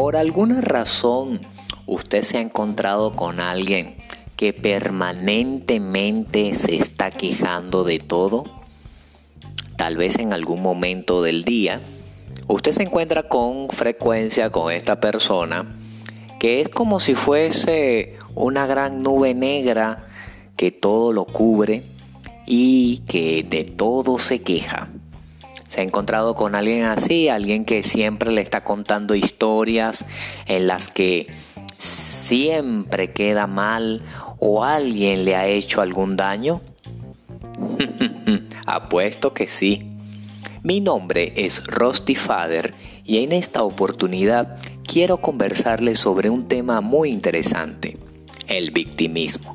por alguna razón usted se ha encontrado con alguien que permanentemente se está quejando de todo, tal vez en algún momento del día, usted se encuentra con frecuencia con esta persona que es como si fuese una gran nube negra que todo lo cubre y que de todo se queja. ¿Se ha encontrado con alguien así? Alguien que siempre le está contando historias en las que siempre queda mal o alguien le ha hecho algún daño? Apuesto que sí. Mi nombre es Rusty Father y en esta oportunidad quiero conversarles sobre un tema muy interesante, el victimismo.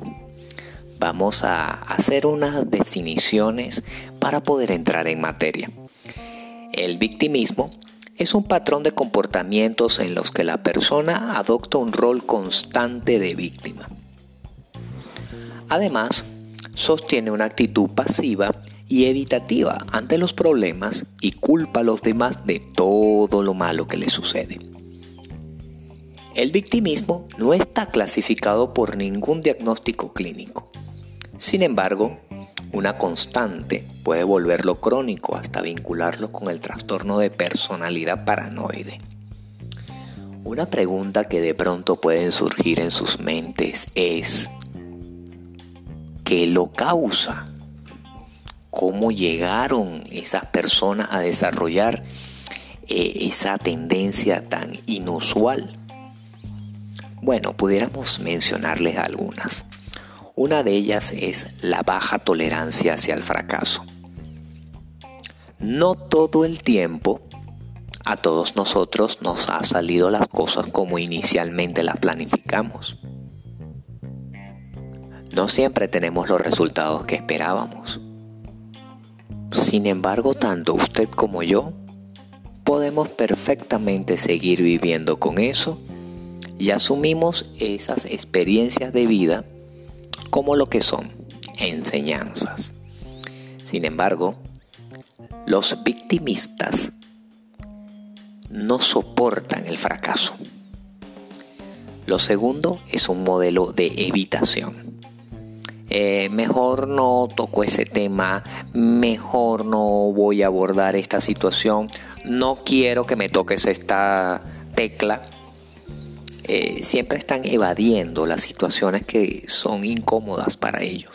Vamos a hacer unas definiciones para poder entrar en materia. El victimismo es un patrón de comportamientos en los que la persona adopta un rol constante de víctima. Además, sostiene una actitud pasiva y evitativa ante los problemas y culpa a los demás de todo lo malo que le sucede. El victimismo no está clasificado por ningún diagnóstico clínico. Sin embargo, una constante puede volverlo crónico hasta vincularlo con el trastorno de personalidad paranoide. Una pregunta que de pronto pueden surgir en sus mentes es, ¿qué lo causa? ¿Cómo llegaron esas personas a desarrollar eh, esa tendencia tan inusual? Bueno, pudiéramos mencionarles algunas. Una de ellas es la baja tolerancia hacia el fracaso. No todo el tiempo a todos nosotros nos ha salido las cosas como inicialmente las planificamos. No siempre tenemos los resultados que esperábamos. Sin embargo, tanto usted como yo podemos perfectamente seguir viviendo con eso y asumimos esas experiencias de vida como lo que son enseñanzas. Sin embargo, los victimistas no soportan el fracaso. Lo segundo es un modelo de evitación. Eh, mejor no toco ese tema, mejor no voy a abordar esta situación, no quiero que me toques esta tecla eh, siempre están evadiendo las situaciones que son incómodas para ellos.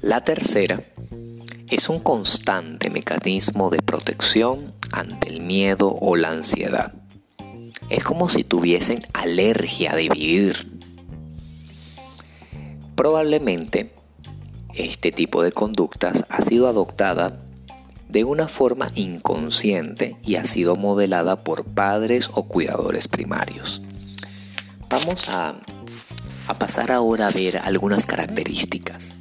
La tercera es un constante mecanismo de protección ante el miedo o la ansiedad. Es como si tuviesen alergia de vivir. Probablemente este tipo de conductas ha sido adoptada de una forma inconsciente y ha sido modelada por padres o cuidadores primarios. Vamos a, pasar ahora a ver algunas características.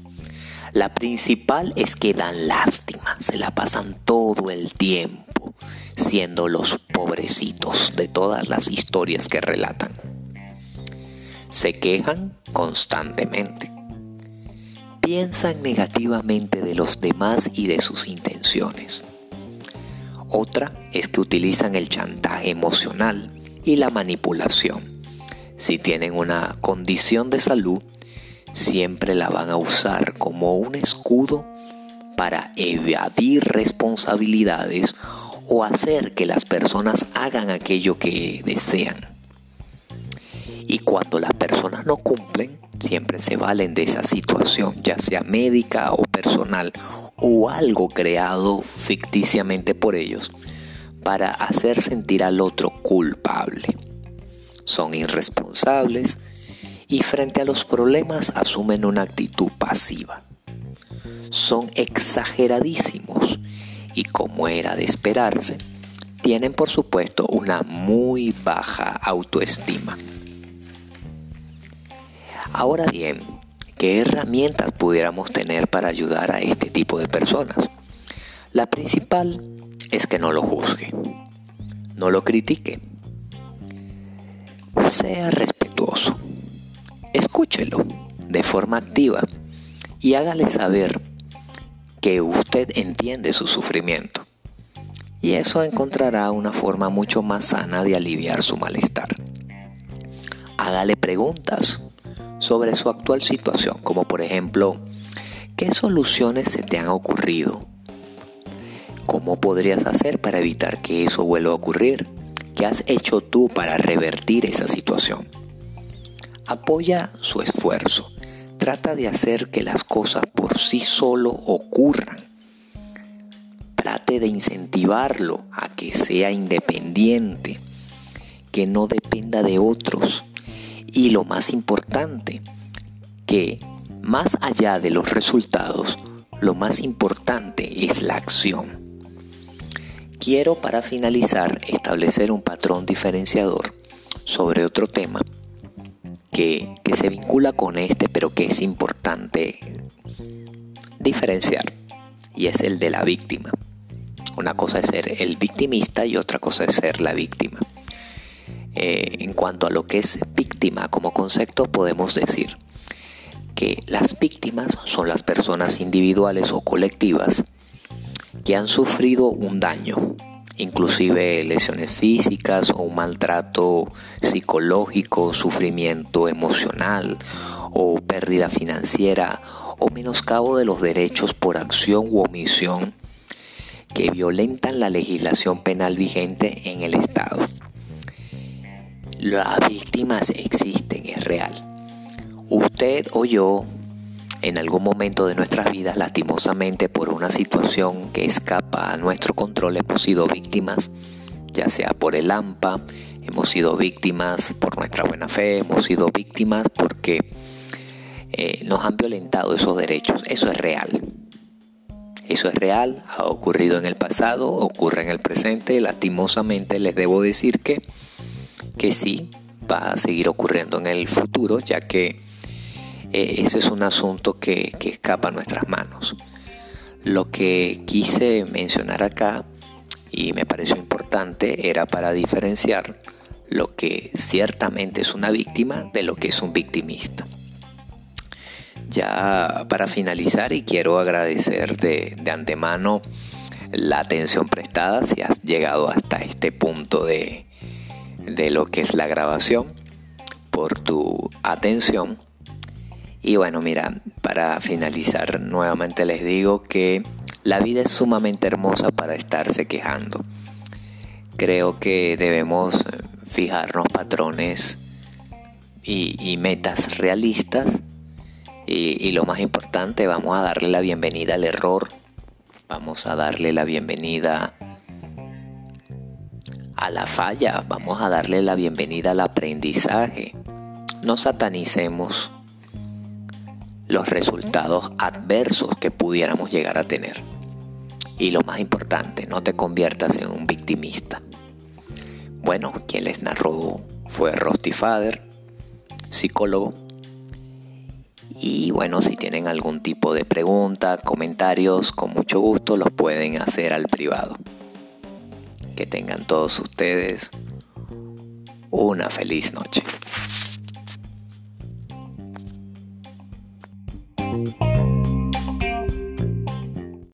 La principal es que dan lástima, se la pasan todo el tiempo siendo los pobrecitos de todas las historias que relatan. Se quejan constantemente piensan negativamente de los demás y de sus intenciones. Otra es que utilizan el chantaje emocional y la manipulación. Si tienen una condición de salud, siempre la van a usar como un escudo para evadir responsabilidades o hacer que las personas hagan aquello que desean. Y cuando las personas no cumplen, siempre se valen de esa situación, ya sea médica o personal o algo creado ficticiamente por ellos, para hacer sentir al otro culpable. Son irresponsables y frente a los problemas asumen una actitud pasiva. Son exageradísimos y como era de esperarse, tienen por supuesto una muy baja autoestima. Ahora bien, ¿qué herramientas pudiéramos tener para ayudar a este tipo de personas? La principal es que no lo juzgue, no lo critique, sea respetuoso, escúchelo de forma activa y hágale saber que usted entiende su sufrimiento y eso encontrará una forma mucho más sana de aliviar su malestar. Hágale preguntas sobre su actual situación, como por ejemplo, ¿qué soluciones se te han ocurrido? ¿Cómo podrías hacer para evitar que eso vuelva a ocurrir? ¿Qué has hecho tú para revertir esa situación? Apoya su esfuerzo. Trata de hacer que las cosas por sí solo ocurran. Trate de incentivarlo a que sea independiente, que no dependa de otros. Y lo más importante, que más allá de los resultados, lo más importante es la acción. Quiero para finalizar establecer un patrón diferenciador sobre otro tema que, se vincula con este, pero que es importante diferenciar, y es el de la víctima. Una cosa es ser el victimista y otra cosa es ser la víctima. Eh, en cuanto a lo que es víctima como concepto, podemos decir que las víctimas son las personas individuales o colectivas que han sufrido un daño, inclusive lesiones físicas o un maltrato psicológico, sufrimiento emocional o pérdida financiera o menoscabo de los derechos por acción u omisión que violentan la legislación penal vigente en el Estado. Las víctimas existen, es real. Usted o yo en algún momento de nuestras vidas, lastimosamente por una situación que escapa a nuestro control, hemos sido víctimas, ya sea por el AMPA, hemos sido víctimas por nuestra buena fe, hemos sido víctimas porque eh, nos han violentado esos derechos. Eso es real. Eso es real, ha ocurrido en el pasado, ocurre en el presente. Lastimosamente les debo decir que, que sí, va a seguir ocurriendo en el futuro, ya que eh, ese es un asunto que, que escapa a nuestras manos. Lo que quise mencionar acá y me pareció importante era para diferenciar lo que ciertamente es una víctima de lo que es un victimista. Ya para finalizar y quiero agradecer de, de antemano la atención prestada si has llegado hasta este punto de, de lo que es la grabación, por tu atención. Y bueno, mira, para finalizar nuevamente les digo que la vida es sumamente hermosa para estarse quejando. Creo que debemos fijarnos patrones y, metas realistas. Y, lo más importante, vamos a darle la bienvenida al error, vamos a darle la bienvenida a la falla, vamos a darle la bienvenida al aprendizaje. No satanicemos los resultados adversos que pudiéramos llegar a tener. Y lo más importante, no te conviertas en un victimista. Bueno, quien les narró fue Rusty Fader, psicólogo. Y bueno, si tienen algún tipo de pregunta, comentarios, con mucho gusto los pueden hacer al privado. Que tengan todos ustedes una feliz noche.